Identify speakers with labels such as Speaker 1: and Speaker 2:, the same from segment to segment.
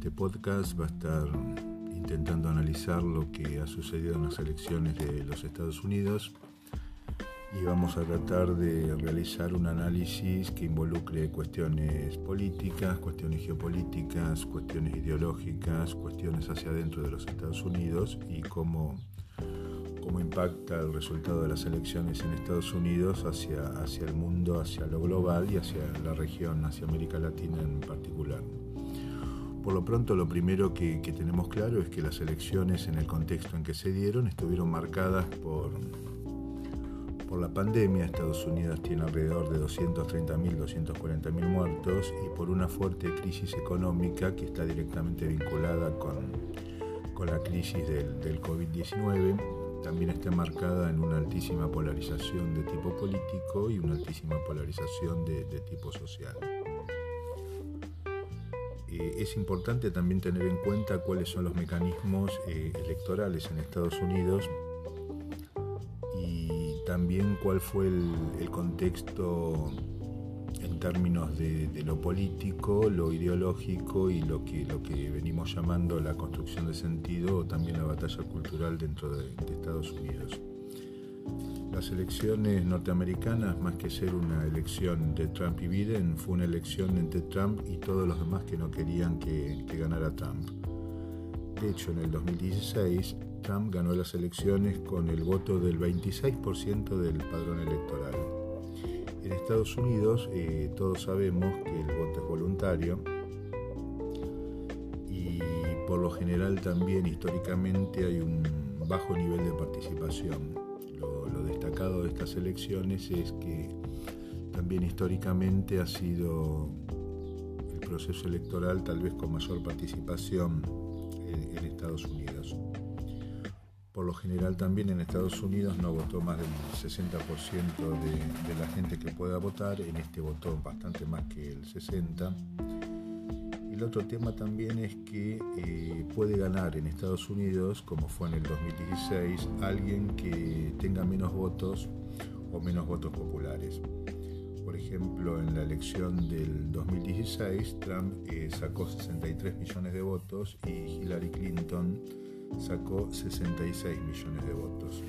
Speaker 1: este podcast va a estar intentando analizar lo que ha sucedido en las elecciones de los Estados Unidos y vamos a tratar de realizar un análisis que involucre cuestiones políticas, cuestiones geopolíticas, cuestiones ideológicas, cuestiones hacia adentro de los Estados Unidos y cómo, cómo impacta el resultado de las elecciones en Estados Unidos hacia, hacia el mundo, hacia lo global y hacia la región, hacia América Latina en particular. Por lo pronto, lo primero que, tenemos claro es que las elecciones en el contexto en que se dieron estuvieron marcadas por por la pandemia, Estados Unidos tiene alrededor de 230.000, 240.000 muertos y por una fuerte crisis económica que está directamente vinculada con, con la crisis del, del COVID-19. También está marcada en una altísima polarización de tipo político y una altísima polarización de tipo social. Eh, es importante también tener en cuenta cuáles son los mecanismos eh, electorales en Estados Unidos también cuál fue el, contexto en términos de, lo político, lo ideológico y lo que, lo que venimos llamando la construcción de sentido o también la batalla cultural dentro de, de Estados Unidos. Las elecciones norteamericanas, más que ser una elección de Trump y Biden, fue una elección entre Trump y todos los demás que no querían que, ganara Trump. De hecho, en el 2016, Trump ganó las elecciones con el voto del 26% del padrón electoral. En Estados Unidos eh, todos sabemos que el voto es voluntario y por lo general también históricamente hay un bajo nivel de participación. De estas elecciones es que también históricamente ha sido el proceso electoral tal vez con mayor participación en, en Estados Unidos. Por lo general también en Estados Unidos no votó más del 60% de, de, la gente que pueda votar, en este votó bastante más que el 60%. El otro tema también es que eh, puede ganar en Estados Unidos, como fue en el 2016, alguien que tenga menos votos o menos votos populares. Por ejemplo, en la elección del 2016, Trump eh, sacó 63 millones de votos y Hillary Clinton sacó 66 millones de votos.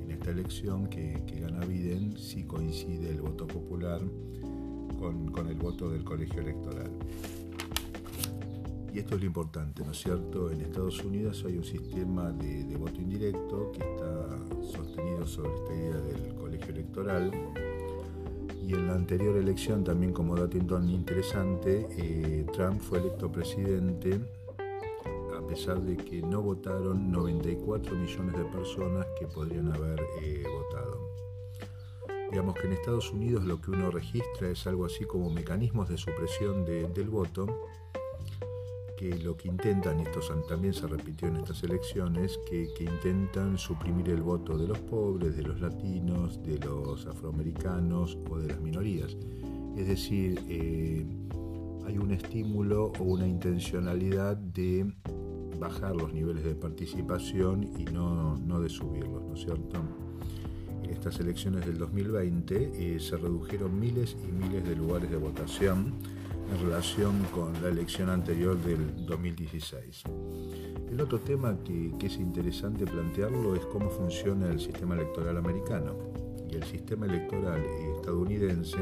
Speaker 1: En esta elección que, que gana Biden sí coincide el voto popular con, con, el voto del colegio electoral. Y esto es lo importante, ¿no es cierto? En Estados Unidos hay un sistema de, voto indirecto que está sostenido sobre esta idea del colegio electoral. Y en la anterior elección, también como dato interesante, eh, Trump fue electo presidente a pesar de que no votaron 94 millones de personas que podrían haber eh, votado. Digamos que en Estados Unidos lo que uno registra es algo así como mecanismos de supresión de, del voto, que lo que intentan, esto también se repitió en estas elecciones, que, que, intentan suprimir el voto de los pobres, de los latinos, de los afroamericanos o de las minorías. Es decir, eh, hay un estímulo o una intencionalidad de bajar los niveles de participación y no, no de subirlos, ¿no es cierto? En estas elecciones del 2020 eh, se redujeron miles y miles de lugares de votación en relación con la elección anterior del 2016. El otro tema que, que es interesante plantearlo es cómo funciona el sistema electoral americano. Y el sistema electoral estadounidense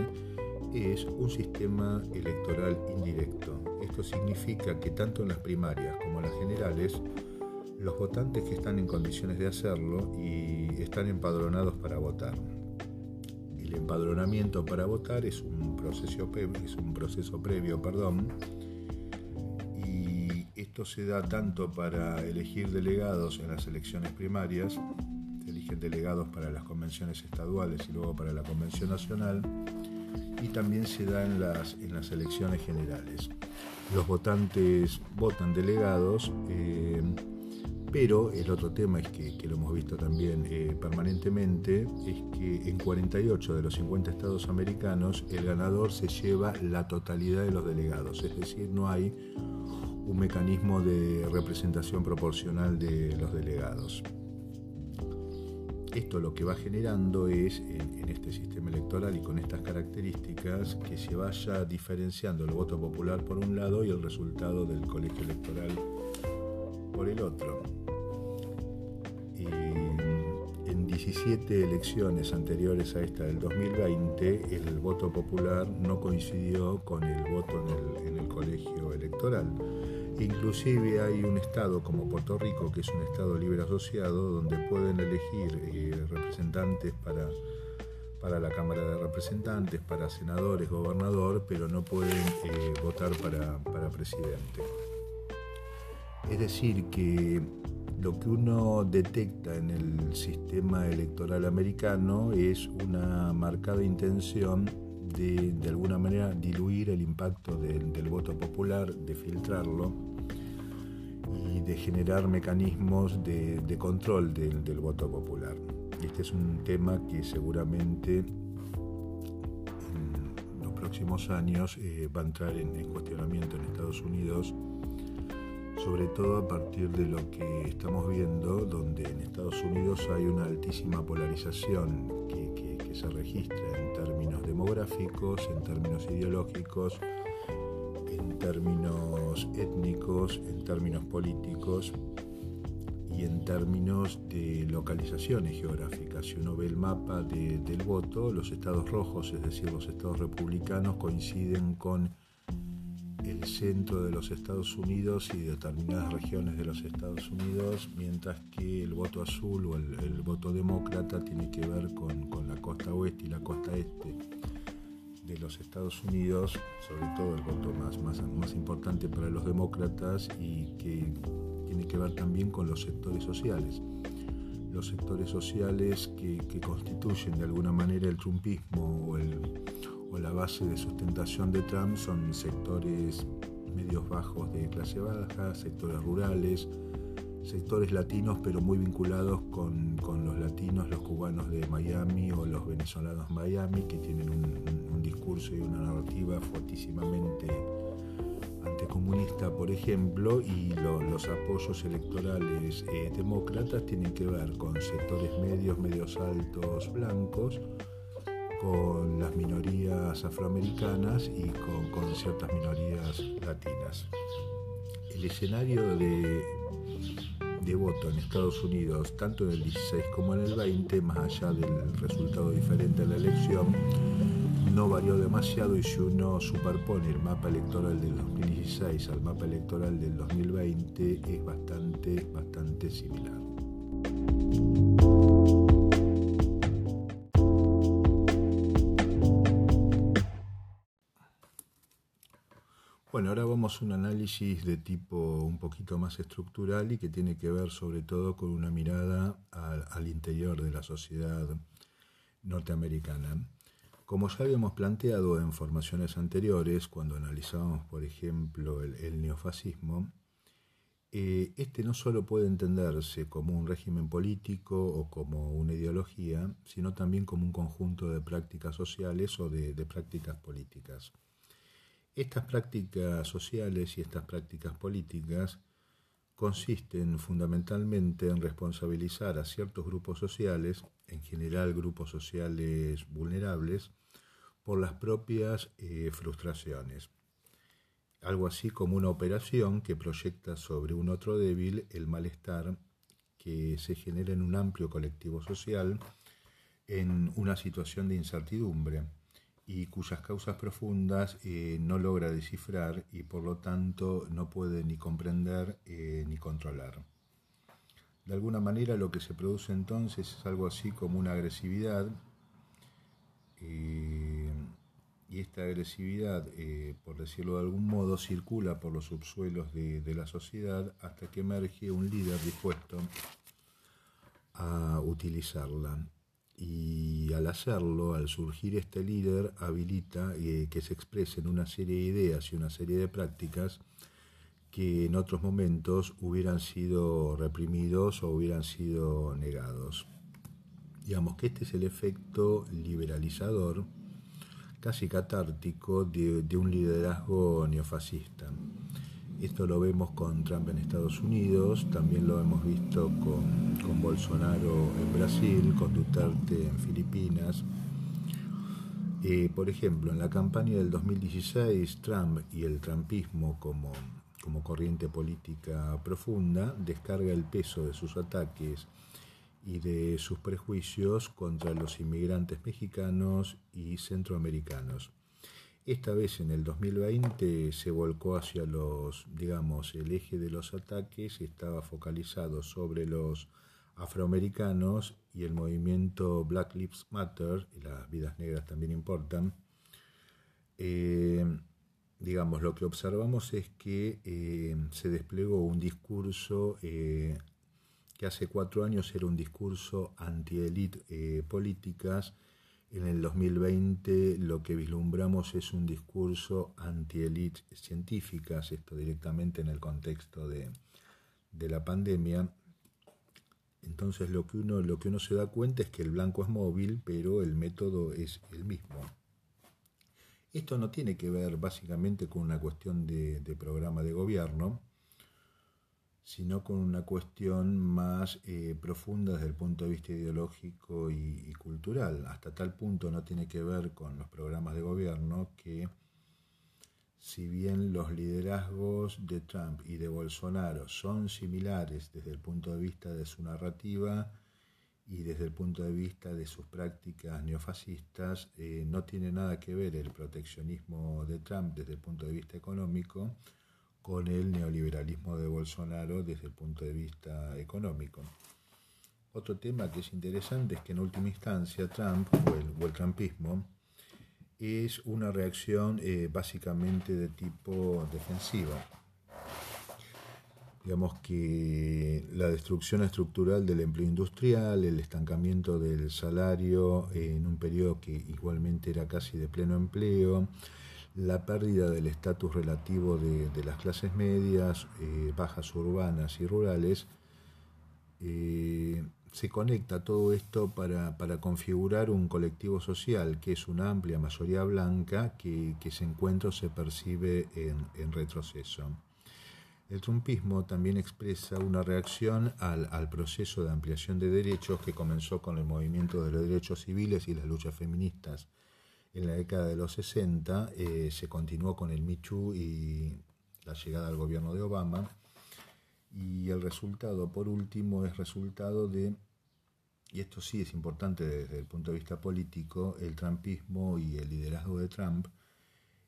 Speaker 1: es un sistema electoral indirecto. Esto significa que tanto en las primarias como en las generales, los votantes que están en condiciones de hacerlo y están empadronados para votar. El empadronamiento para votar es un proceso, es un proceso previo, perdón, y esto se da tanto para elegir delegados en las elecciones primarias, se eligen delegados para las convenciones estaduales y luego para la convención nacional, y también se da en las, en las elecciones generales. Los votantes votan delegados, eh, pero el otro tema es que, lo hemos visto también eh, permanentemente, es que en 48 de los 50 estados americanos el ganador se lleva la totalidad de los delegados, es decir, no hay un mecanismo de representación proporcional de los delegados. Esto lo que va generando es, en, este sistema electoral y con estas características que se vaya diferenciando el voto popular por un lado y el resultado del colegio electoral por el otro. 17 elecciones anteriores a esta del 2020, el voto popular no coincidió con el voto en el, en el colegio electoral. Inclusive hay un estado como Puerto Rico, que es un estado libre asociado, donde pueden elegir eh, representantes para, para la Cámara de Representantes, para senadores, gobernador, pero no pueden eh, votar para, para presidente. Es decir, que lo que uno detecta en el sistema electoral americano es una marcada intención de, de alguna manera, diluir el impacto del, voto popular, de filtrarlo y de generar mecanismos de, control del, voto popular. Este es un tema que seguramente en los próximos años eh, va a entrar en, cuestionamiento en Estados Unidos, sobre todo a partir de lo que estamos viendo, donde en Estados Unidos hay una altísima polarización que se registra en términos demográficos, en términos ideológicos, términos étnicos, en términos políticos y en términos de localizaciones geográficas. Si uno ve el mapa del voto, los estados rojos, es decir, los estados republicanos, coinciden con el centro de los Estados Unidos y determinadas regiones de los Estados Unidos, mientras que el voto azul o el, voto demócrata tiene que ver con, con la costa oeste y la costa este de los Estados Unidos, sobre todo el voto más, más, más importante para los demócratas y que tiene que ver también con los sectores sociales. Los sectores sociales que, constituyen de alguna manera el trumpismo o, el, o la base de sustentación de Trump son sectores medios bajos de clase baja, sectores rurales, sectores latinos pero muy vinculados con, con, los latinos, los cubanos de Miami o los venezolanos de Miami que tienen un, discurso y una narrativa fortísimamente anticomunista, por ejemplo, y los apoyos electorales eh, demócratas tienen que ver con sectores medios, medios altos, blancos, con las minorías afroamericanas y con, ciertas minorías latinas. El escenario de, de voto en Estados Unidos, tanto en el 16 como en el 20, más allá del resultado diferente de la elección, no varió demasiado y si uno superpone el mapa electoral del 2016 al mapa electoral del 2020 es bastante, bastante similar. Bueno, ahora vamos a un análisis de tipo un poquito más estructural y que tiene que ver sobre todo con una mirada al, interior de la sociedad norteamericana. Como ya habíamos planteado en formaciones anteriores, cuando analizábamos, por ejemplo, el, neofascismo, eh, este no solo puede entenderse como un régimen político o como una ideología, sino también como un conjunto de prácticas sociales o de prácticas políticas. Estas prácticas sociales y estas prácticas políticas consisten fundamentalmente en responsabilizar a ciertos grupos sociales, en general grupos sociales vulnerables, por las propias eh, frustraciones. Algo así como una operación que proyecta sobre un otro débil el malestar que se genera en un amplio colectivo social en una situación de incertidumbre y cuyas causas profundas eh, no logra descifrar y por lo tanto no puede ni comprender eh, ni controlar. De alguna manera lo que se produce entonces es algo así como una agresividad y esta agresividad, eh, por decirlo de algún modo, circula por los subsuelos de, la sociedad hasta que emerge un líder dispuesto a utilizarla. Y al hacerlo, al surgir este líder, habilita eh, que se expresen una serie de ideas y una serie de prácticas que en otros momentos hubieran sido reprimidos o hubieran sido negados. Digamos que este es el efecto liberalizador casi catártico de, un liderazgo neofascista. Esto lo vemos con Trump en Estados Unidos, también lo hemos visto con, Bolsonaro en Brasil, con Duterte en Filipinas. Eh, por ejemplo, en la campaña del 2016, Trump y el trumpismo como, como corriente política profunda descarga el peso de sus ataques y de sus prejuicios contra los inmigrantes mexicanos y centroamericanos. Esta vez en el 2020 se volcó hacia los, digamos, el eje de los ataques estaba focalizado sobre los afroamericanos y el movimiento Black Lives Matter, y las vidas negras también importan. Eh, digamos, lo que observamos es que eh, se desplegó un discurso eh, que hace cuatro años era un discurso anti-elite políticas en el 2020 lo que vislumbramos es un discurso anti-élite científicas, esto directamente en el contexto de, la pandemia. Entonces lo que, uno, lo que uno se da cuenta es que el blanco es móvil, pero el método es el mismo. Esto no tiene que ver básicamente con una cuestión de programa de gobierno, sino con una cuestión más eh, profunda desde el punto de vista ideológico y, cultural. Hasta tal punto no tiene que ver con los programas de gobierno que si bien los liderazgos de Trump y de Bolsonaro son similares desde el punto de vista de su narrativa y desde el punto de vista de sus prácticas neofascistas, eh, no tiene nada que ver el proteccionismo de Trump desde el punto de vista económico con el neoliberalismo de Bolsonaro desde el punto de vista económico. Otro tema que es interesante es que en última instancia Trump o el, trumpismo es una reacción eh, básicamente de tipo defensiva. Digamos que la destrucción estructural del empleo industrial, el estancamiento del salario en un periodo que igualmente era casi de pleno empleo, la pérdida del estatus relativo de, las clases medias, eh, bajas urbanas y rurales, eh, se conecta todo esto para, configurar un colectivo social que es una amplia mayoría blanca que, que se encuentra o se percibe en, retroceso. El trumpismo también expresa una reacción al, al, proceso de ampliación de derechos que comenzó con el movimiento de los derechos civiles y las luchas feministas en la década de los 60 eh, se continuó con el Michu y la llegada al gobierno de Obama. Y el resultado, por último, es resultado de, y esto sí es importante desde el punto de vista político, el trumpismo y el liderazgo de Trump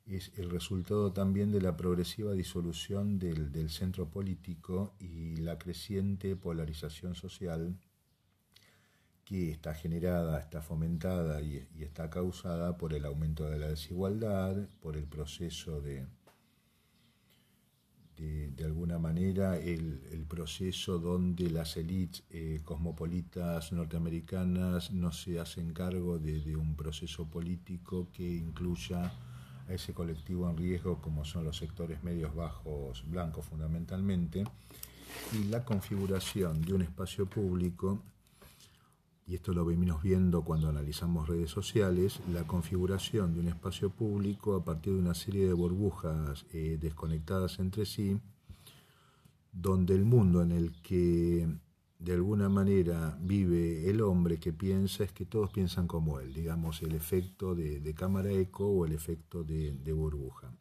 Speaker 1: es el resultado también de la progresiva disolución del, del centro político y la creciente polarización social que está generada, está fomentada y, está causada por el aumento de la desigualdad, por el proceso de, de, alguna manera, el, proceso donde las élites eh, cosmopolitas norteamericanas no se hacen cargo de, un proceso político que incluya a ese colectivo en riesgo como son los sectores medios bajos blancos fundamentalmente, y la configuración de un espacio público y esto lo venimos viendo cuando analizamos redes sociales, la configuración de un espacio público a partir de una serie de burbujas eh, desconectadas entre sí, donde el mundo en el que de alguna manera vive el hombre que piensa es que todos piensan como él, digamos el efecto de, cámara eco o el efecto de, burbuja.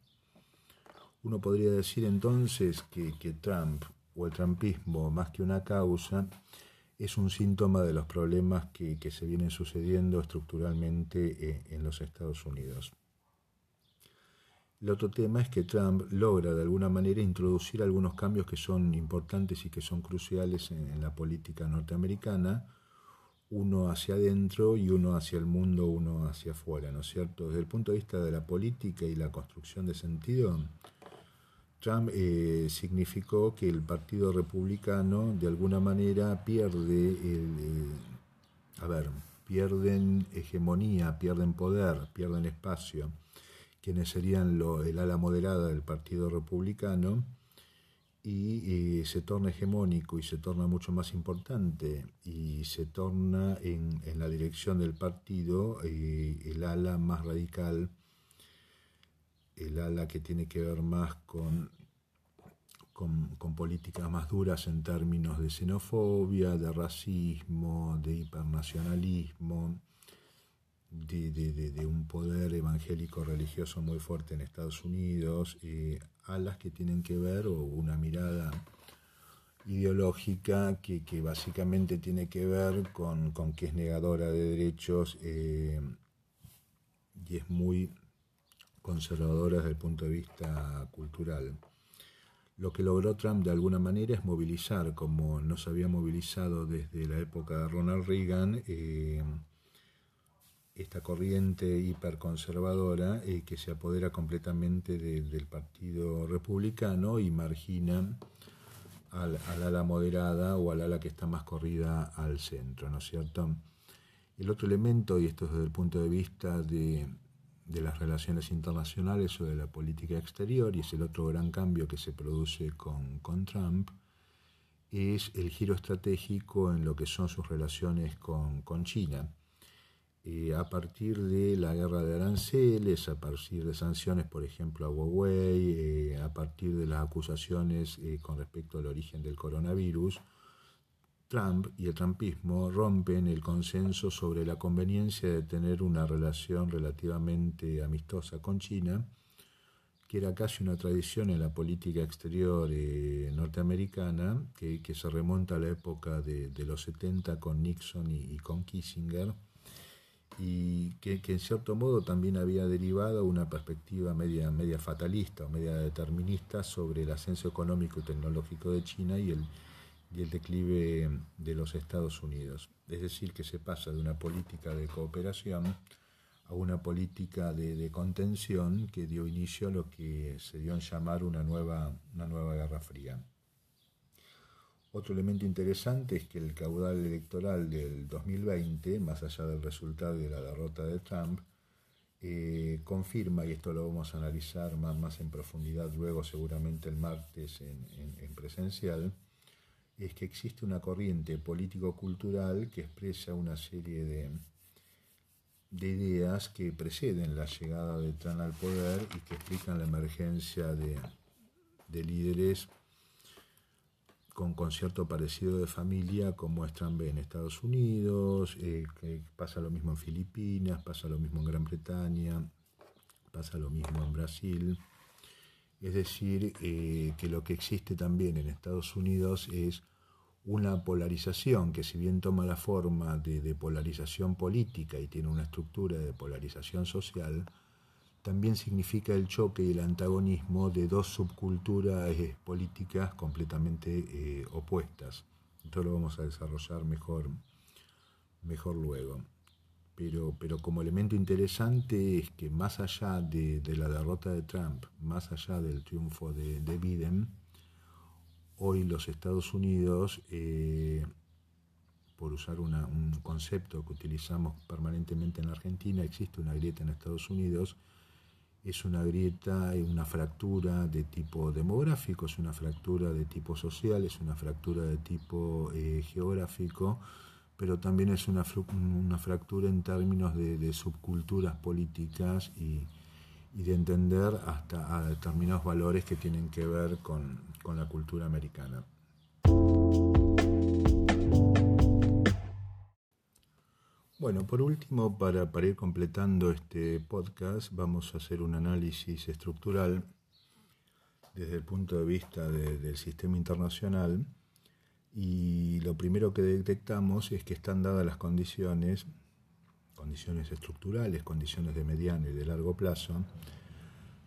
Speaker 1: Uno podría decir entonces que, que Trump o el trumpismo, más que una causa, es un síntoma de los problemas que, se vienen sucediendo estructuralmente eh, en los Estados Unidos. El otro tema es que Trump logra de alguna manera introducir algunos cambios que son importantes y que son cruciales en, la política norteamericana, uno hacia adentro y uno hacia el mundo, uno hacia afuera, ¿no es cierto? Desde el punto de vista de la política y la construcción de sentido, Trump eh, significó que el Partido Republicano de alguna manera pierde el, eh, a ver, pierden hegemonía, pierden poder, pierden espacio, quienes serían lo, el ala moderada del Partido Republicano, y eh, se torna hegemónico y se torna mucho más importante. Y se torna en, en la dirección del partido el ala más radical el ala que tiene que ver más con, con, políticas más duras en términos de xenofobia, de racismo, de hipernacionalismo, de, un poder evangélico religioso muy fuerte en Estados Unidos, eh, a las que tienen que ver, o una mirada ideológica que, básicamente tiene que ver con, que es negadora de derechos eh, y es muy conservadora desde el punto de vista cultural. Lo que logró Trump de alguna manera es movilizar, como no se había movilizado desde la época de Ronald Reagan, eh, esta corriente hiperconservadora eh, que se apodera completamente del Partido Republicano y margina al, ala moderada o al ala que está más corrida al centro, ¿no es cierto? El otro elemento, y esto es desde el punto de vista de, de las relaciones internacionales o de la política exterior, y es el otro gran cambio que se produce con, con Trump, es el giro estratégico en lo que son sus relaciones con, con China. Eh, a partir de la guerra de aranceles, a partir de sanciones, por ejemplo, a Huawei, eh, a partir de las acusaciones eh, con respecto al origen del coronavirus, Trump y el trumpismo rompen el consenso sobre la conveniencia de tener una relación relativamente amistosa con China, que era casi una tradición en la política exterior norteamericana, que, se remonta a la época de, los 70 con Nixon y con Kissinger y que, en cierto modo también había derivado una perspectiva media, media fatalista o media determinista sobre el ascenso económico y tecnológico de China y el, y el declive de los Estados Unidos. Es decir, que se pasa de una política de cooperación a una política de, de contención que dio inicio a lo que se dio en llamar una nueva, una nueva Guerra Fría. Otro elemento interesante es que el caudal electoral del 2020, más allá del resultado de la derrota de Trump, eh, confirma, y esto lo vamos a analizar más, más en profundidad luego seguramente el martes en, presencial, es que existe una corriente político-cultural que expresa una serie de, de ideas que preceden la llegada de Trump al poder y que explican la emergencia de, de líderes con concierto parecido de familia como es Trump en Estados Unidos, eh, que pasa lo mismo en Filipinas, pasa lo mismo en Gran Bretaña, pasa lo mismo en Brasil. Es decir, eh, que lo que existe también en Estados Unidos es una polarización que si bien toma la forma de polarización política y tiene una estructura de polarización social, también significa el choque y el antagonismo de dos subculturas eh, políticas completamente eh, opuestas. Esto lo vamos a desarrollar mejor, mejor luego. Pero, pero como elemento interesante es que más allá de, la derrota de Trump, más allá del triunfo de, Biden, hoy los Estados Unidos, eh, por usar un concepto que utilizamos permanentemente en Argentina, existe una grieta en Estados Unidos es una grieta, una fractura de tipo demográfico, es una fractura de tipo social, es una fractura de tipo eh, geográfico, pero también es una, una fractura en términos de, subculturas políticas y, de entender hasta a determinados valores que tienen que ver con la cultura americana. Bueno, por último, para, ir completando este podcast, vamos a hacer un análisis estructural desde el punto de vista del sistema internacional y lo primero que detectamos es que están dadas las condiciones, condiciones estructurales, condiciones de mediano y de largo plazo,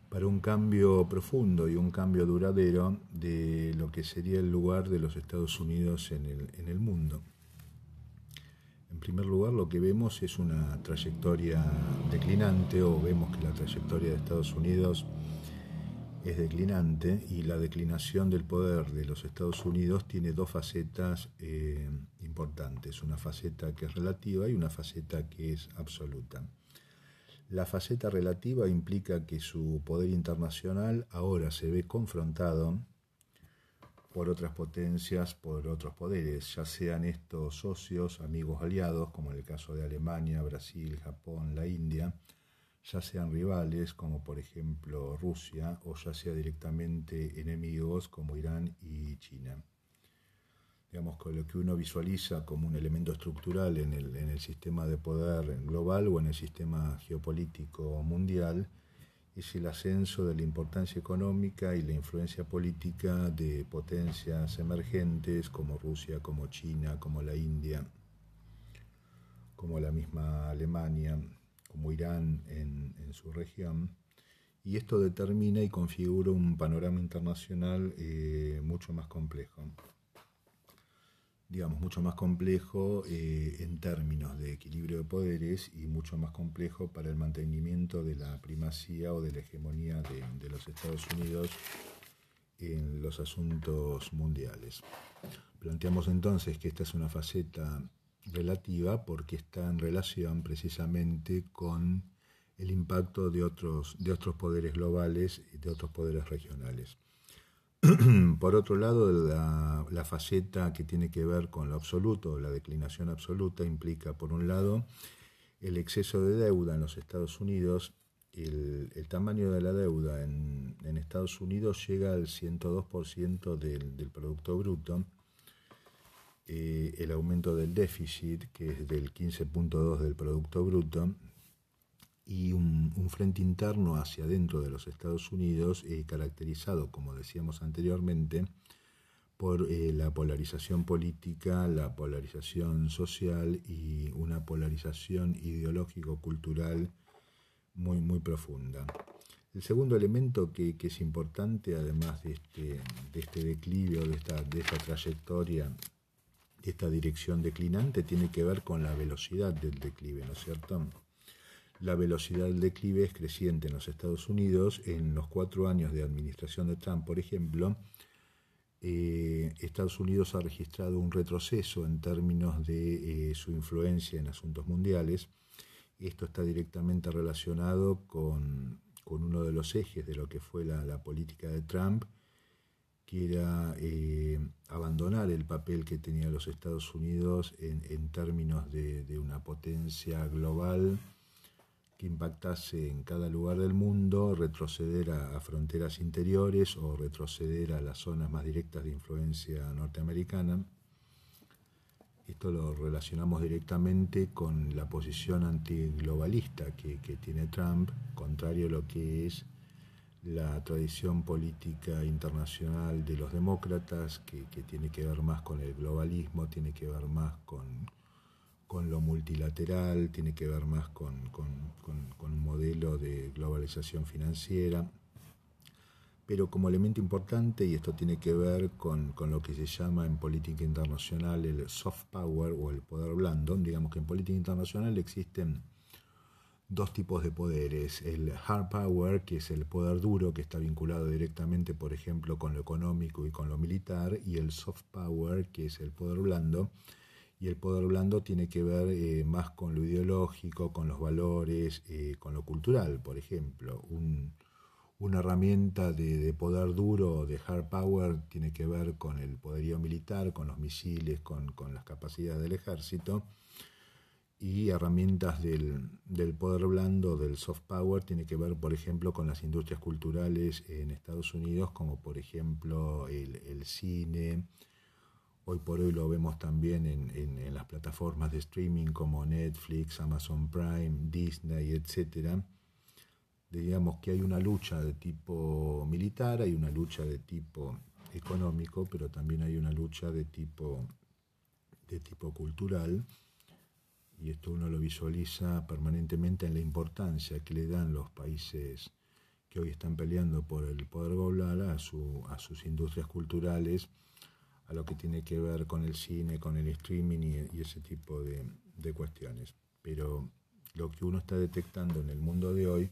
Speaker 1: para un cambio profundo y un cambio duradero de lo que sería el lugar de los Estados Unidos en el, mundo. En primer lugar, lo que vemos es una trayectoria declinante o vemos que la trayectoria de Estados Unidos es declinante y la declinación del poder de los Estados Unidos tiene dos facetas eh, importantes, una faceta que es relativa y una faceta que es absoluta. La faceta relativa implica que su poder internacional ahora se ve confrontado por otras potencias, por otros poderes, ya sean estos socios, amigos, aliados, como en el caso de Alemania, Brasil, Japón, la India, ya sean rivales, como por ejemplo Rusia, o ya sea directamente enemigos, como Irán y China. digamos, con lo que uno visualiza como un elemento estructural en el, en el sistema de poder global o en el sistema geopolítico mundial, es el ascenso de la importancia económica y la influencia política de potencias emergentes como Rusia, como China, como la India, como la misma Alemania, como Irán en, su región. Y esto determina y configura un panorama internacional eh, mucho más complejo digamos, mucho más complejo eh, en términos de equilibrio de poderes y mucho más complejo para el mantenimiento de la primacía o de la hegemonía de, los Estados Unidos en los asuntos mundiales. Planteamos entonces que esta es una faceta relativa porque está en relación precisamente con el impacto de otros, de otros poderes globales y de otros poderes regionales. Por otro lado, la, faceta que tiene que ver con lo absoluto, la declinación absoluta, implica, por un lado, el exceso de deuda en los Estados Unidos. El, tamaño de la deuda en, Estados Unidos llega al 102% del, del Producto Bruto. Eh, el aumento del déficit, que es del 15.2 del Producto Bruto, y un, frente interno hacia adentro de los Estados Unidos eh, caracterizado, como decíamos anteriormente, por eh, la polarización política, la polarización social y una polarización ideológico-cultural muy, muy profunda. El segundo elemento que, es importante, además de este, de este declive o de esta, de esta trayectoria, esta dirección declinante, tiene que ver con la velocidad del declive, ¿no es cierto? La velocidad del declive es creciente en los Estados Unidos. En los cuatro años de administración de Trump, por ejemplo, eh, Estados Unidos ha registrado un retroceso en términos de eh, su influencia en asuntos mundiales. Esto está directamente relacionado con, uno de los ejes de lo que fue la, política de Trump, que era eh, abandonar el papel que tenía los Estados Unidos en, términos de, de, una potencia global que impactase en cada lugar del mundo, retroceder a, fronteras interiores o retroceder a las zonas más directas de influencia norteamericana. Esto lo relacionamos directamente con la posición antiglobalista que, que tiene Trump, contrario a lo que es la tradición política internacional de los demócratas, que, tiene que ver más con el globalismo, tiene que ver más con con lo multilateral, tiene que ver más con, un modelo de globalización financiera, pero como elemento importante, y esto tiene que ver con, lo que se llama en política internacional el soft power o el poder blando, digamos que en política internacional existen dos tipos de poderes, el hard power, que es el poder duro, que está vinculado directamente, por ejemplo, con lo económico y con lo militar, y el soft power, que es el poder blando, y el poder blando tiene que ver eh, más con lo ideológico, con los valores, eh, con lo cultural, por ejemplo. una herramienta de, poder duro, de hard power, tiene que ver con el poderío militar, con los misiles, con, las capacidades del ejército. Y herramientas del, poder blando, del soft power, tiene que ver, por ejemplo, con las industrias culturales en Estados Unidos, como por ejemplo el, el cine, Hoy por hoy lo vemos también en, las plataformas de streaming como Netflix, Amazon Prime, Disney, etc. Digamos que hay una lucha de tipo militar, hay una lucha de tipo económico, pero también hay una lucha de tipo, de tipo cultural. Y esto uno lo visualiza permanentemente en la importancia que le dan los países que hoy están peleando por el poder global a, su, a sus industrias culturales a lo que tiene que ver con el cine, con el streaming y, ese tipo de, cuestiones. Pero lo que uno está detectando en el mundo de hoy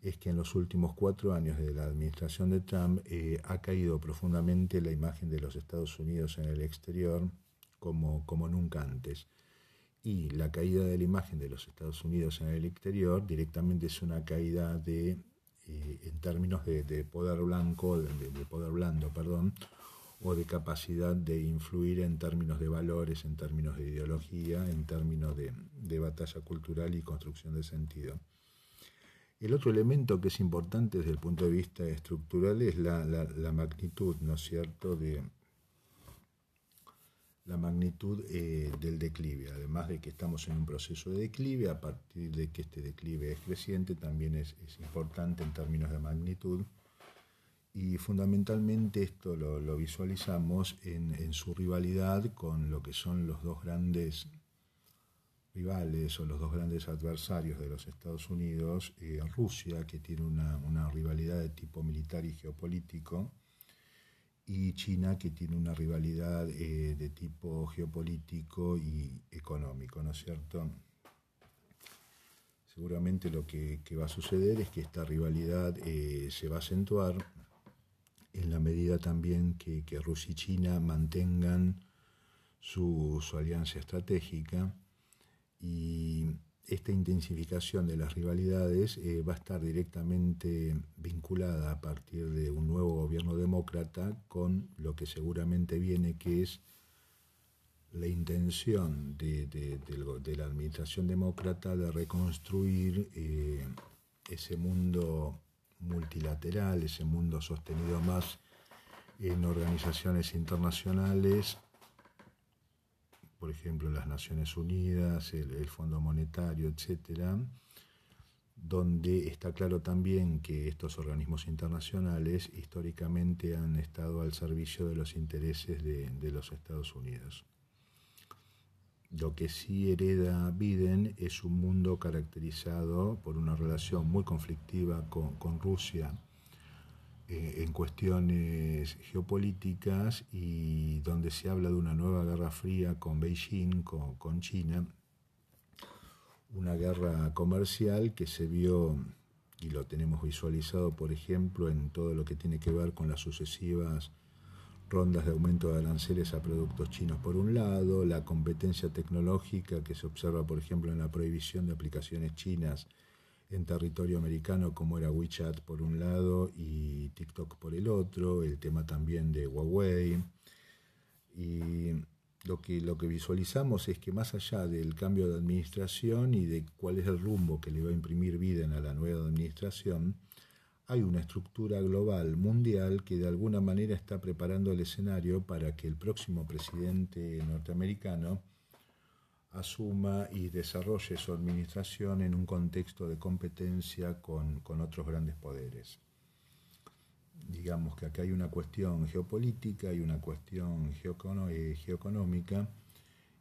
Speaker 1: es que en los últimos cuatro años de la administración de Trump eh, ha caído profundamente la imagen de los Estados Unidos en el exterior como, como nunca antes. Y la caída de la imagen de los Estados Unidos en el exterior directamente es una caída de, eh, en términos de, poder blanco, de, de poder blando, perdón, o de capacidad de influir en términos de valores, en términos de ideología, en términos de, batalla cultural y construcción de sentido. El otro elemento que es importante desde el punto de vista estructural es la, magnitud, ¿no es cierto?, de, la magnitud eh, del declive, además de que estamos en un proceso de declive, a partir de que este declive es creciente, también es, importante en términos de magnitud. Y fundamentalmente esto lo, visualizamos en, su rivalidad con lo que son los dos grandes rivales o los dos grandes adversarios de los Estados Unidos, eh, Rusia, que tiene una, una rivalidad de tipo militar y geopolítico, y China que tiene una rivalidad eh, de tipo geopolítico y económico, ¿no es cierto? Seguramente lo que, va a suceder es que esta rivalidad eh, se va a acentuar en la medida también que, Rusia y China mantengan su, su alianza estratégica y esta intensificación de las rivalidades eh, va a estar directamente vinculada a partir de un nuevo gobierno demócrata con lo que seguramente viene, que es la intención de, la administración demócrata de reconstruir eh, ese mundo multilateral, ese mundo sostenido más en organizaciones internacionales por ejemplo, las Naciones Unidas, el, Fondo Monetario, etcétera, donde está claro también que estos organismos internacionales históricamente han estado al servicio de los intereses de, los Estados Unidos. Lo que sí hereda Biden es un mundo caracterizado por una relación muy conflictiva con, Rusia, eh, en cuestiones geopolíticas y donde se habla de una nueva guerra fría con Beijing, con, China, una guerra comercial que se vio y lo tenemos visualizado, por ejemplo, en todo lo que tiene que ver con las sucesivas rondas de aumento de aranceles a productos chinos por un lado, la competencia tecnológica que se observa, por ejemplo, en la prohibición de aplicaciones chinas en territorio americano como era WeChat por un lado y TikTok por el otro, el tema también de Huawei. Y lo que, lo que visualizamos es que más allá del cambio de administración y de cuál es el rumbo que le va a imprimir Biden a la nueva administración, hay una estructura global mundial que de alguna manera está preparando el escenario para que el próximo presidente norteamericano asuma y desarrolle su administración en un contexto de competencia con, otros grandes poderes. Digamos que acá hay una cuestión geopolítica y una cuestión eh, geoeconómica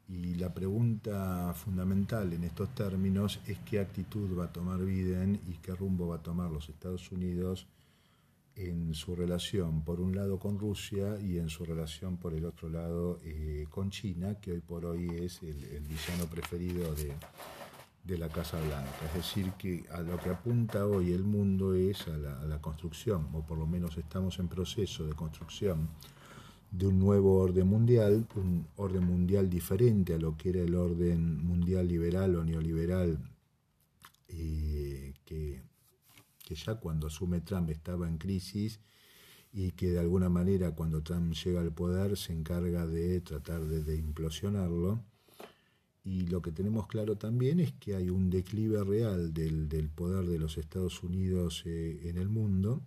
Speaker 1: y la pregunta fundamental en estos términos es qué actitud va a tomar Biden y qué rumbo va a tomar los Estados Unidos en su relación por un lado con Rusia y en su relación por el otro lado eh, con China, que hoy por hoy es el, villano preferido de, la Casa Blanca. Es decir, que a lo que apunta hoy el mundo es a la, a la construcción, o por lo menos estamos en proceso de construcción de un nuevo orden mundial, un orden mundial diferente a lo que era el orden mundial liberal o neoliberal eh, que que ya cuando asume Trump estaba en crisis y que de alguna manera cuando Trump llega al poder se encarga de tratar de, implosionarlo. Y lo que tenemos claro también es que hay un declive real del, poder de los Estados Unidos eh, en el mundo.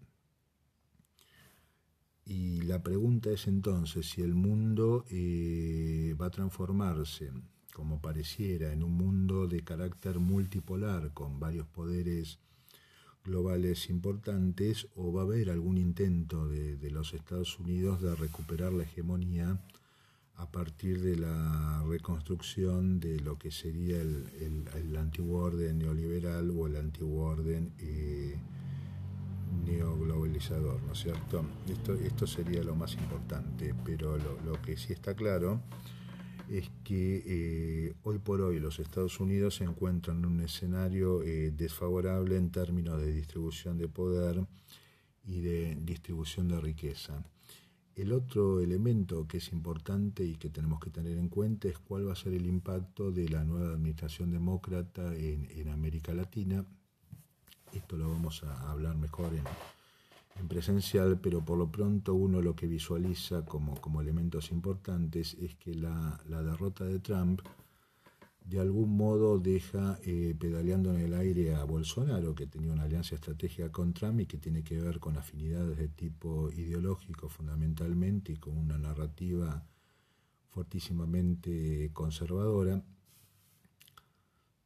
Speaker 1: Y la pregunta es entonces si el mundo eh, va a transformarse, como pareciera, en un mundo de carácter multipolar, con varios poderes globales importantes o va a haber algún intento de, los Estados Unidos de recuperar la hegemonía a partir de la reconstrucción de lo que sería el, el, antiguo orden neoliberal o el antiguo orden eh, neoglobalizador, ¿no cierto? Esto, esto sería lo más importante, pero lo, lo que sí está claro es que eh, hoy por hoy los Estados Unidos se encuentran en un escenario eh, desfavorable en términos de distribución de poder y de distribución de riqueza. El otro elemento que es importante y que tenemos que tener en cuenta es cuál va a ser el impacto de la nueva administración demócrata en, en América Latina. Esto lo vamos a hablar mejor en, en presencial, pero por lo pronto uno lo que visualiza como, como elementos importantes es que la, derrota de Trump de algún modo deja eh, pedaleando en el aire a Bolsonaro, que tenía una alianza estratégica con Trump y que tiene que ver con afinidades de tipo ideológico fundamentalmente y con una narrativa fortísimamente conservadora.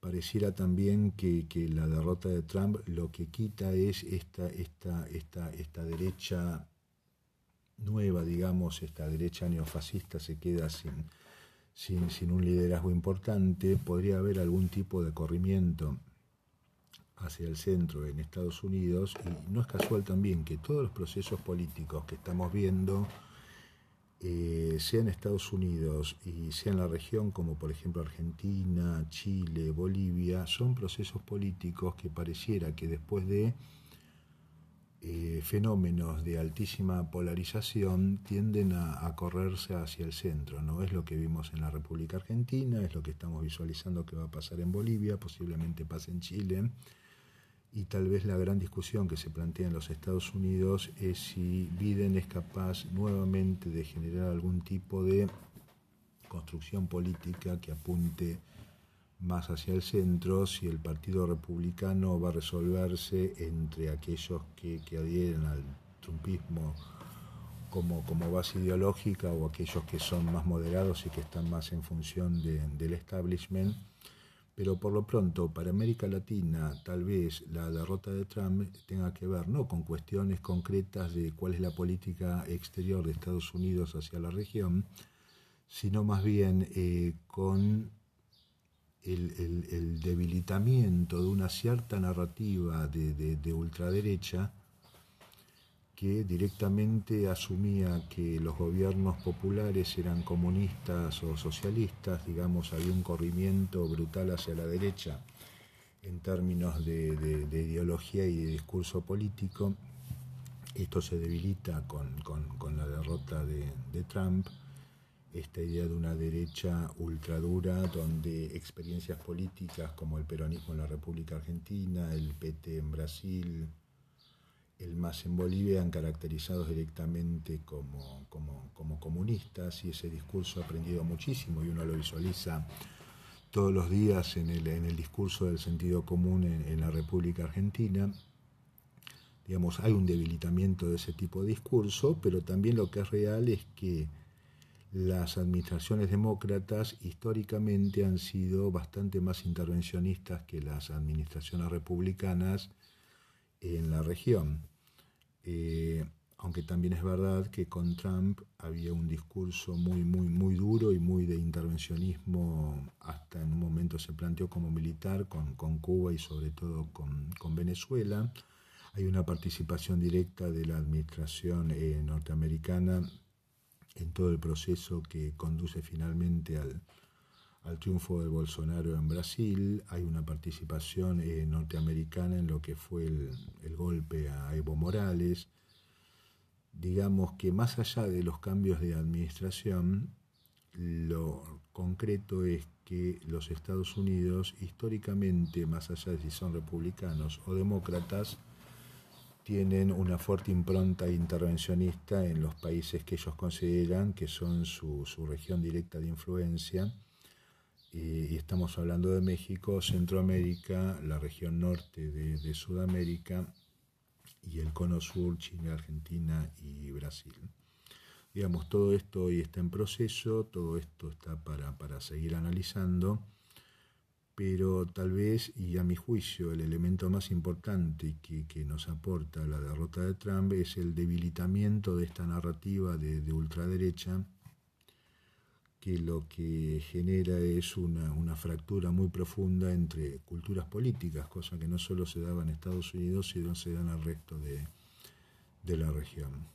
Speaker 1: Pareciera también que, la derrota de Trump lo que quita es esta, esta, esta, esta derecha nueva, digamos, esta derecha neofascista se queda sin, sin, sin, un liderazgo importante, podría haber algún tipo de corrimiento hacia el centro en Estados Unidos y no es casual también que todos los procesos políticos que estamos viendo, eh, sea en Estados Unidos y sea en la región como por ejemplo Argentina, Chile, Bolivia, son procesos políticos que pareciera que después de eh, fenómenos de altísima polarización tienden a, correrse hacia el centro. ¿no? Es lo que vimos en la República Argentina, es lo que estamos visualizando que va a pasar en Bolivia, posiblemente pase en Chile. Y tal vez la gran discusión que se plantea en los Estados Unidos es si Biden es capaz nuevamente de generar algún tipo de construcción política que apunte más hacia el centro si el Partido Republicano va a resolverse entre aquellos que, adhieren al trumpismo como, como, base ideológica o aquellos que son más moderados y que están más en función del establishment. Pero por lo pronto, para América Latina, tal vez la derrota de Trump tenga que ver no con cuestiones concretas de cuál es la política exterior de Estados Unidos hacia la región, sino más bien eh, con el, debilitamiento de una cierta narrativa de, ultraderecha que directamente asumía que los gobiernos populares eran comunistas o socialistas, digamos, había un corrimiento brutal hacia la derecha en términos de, ideología y de discurso político. Esto se debilita con, la derrota de Trump esta idea de una derecha ultradura donde experiencias políticas como el peronismo en la República Argentina, el PT en Brasil, el MAS en Bolivia han caracterizados directamente como, como, comunistas y ese discurso ha aprendido muchísimo y uno lo visualiza todos los días en el, en el discurso del sentido común en, en la República Argentina. Digamos, hay un debilitamiento de ese tipo de discurso, pero también lo que es real es que las administraciones demócratas históricamente han sido bastante más intervencionistas que las administraciones republicanas en la región. Eh, aunque también es verdad que con Trump había un discurso muy, muy, muy duro y muy de intervencionismo, hasta en un momento se planteó como militar con, Cuba y sobre todo con, Venezuela. Hay una participación directa de la administración eh, norteamericana en todo el proceso que conduce finalmente al, triunfo de Bolsonaro en Brasil. Hay una participación eh, norteamericana en lo que fue el, golpe a Evo Morales. Digamos que más allá de los cambios de administración, lo concreto es que los Estados Unidos, históricamente, más allá de si son republicanos o demócratas, tienen una fuerte impronta intervencionista en los países que ellos consideran que son su, región directa de influencia. Y, estamos hablando de México, Centroamérica, la región norte de, Sudamérica y el cono sur, Chile, Argentina y Brasil. Digamos, todo esto hoy está en proceso, todo esto está para, para seguir analizando pero tal vez, y a mi juicio, el elemento más importante que, nos aporta la derrota de Trump es el debilitamiento de esta narrativa de, ultraderecha, que lo que genera es una, fractura muy profunda entre culturas políticas, cosa que no solo se daba en Estados Unidos, sino se da en el resto de la región.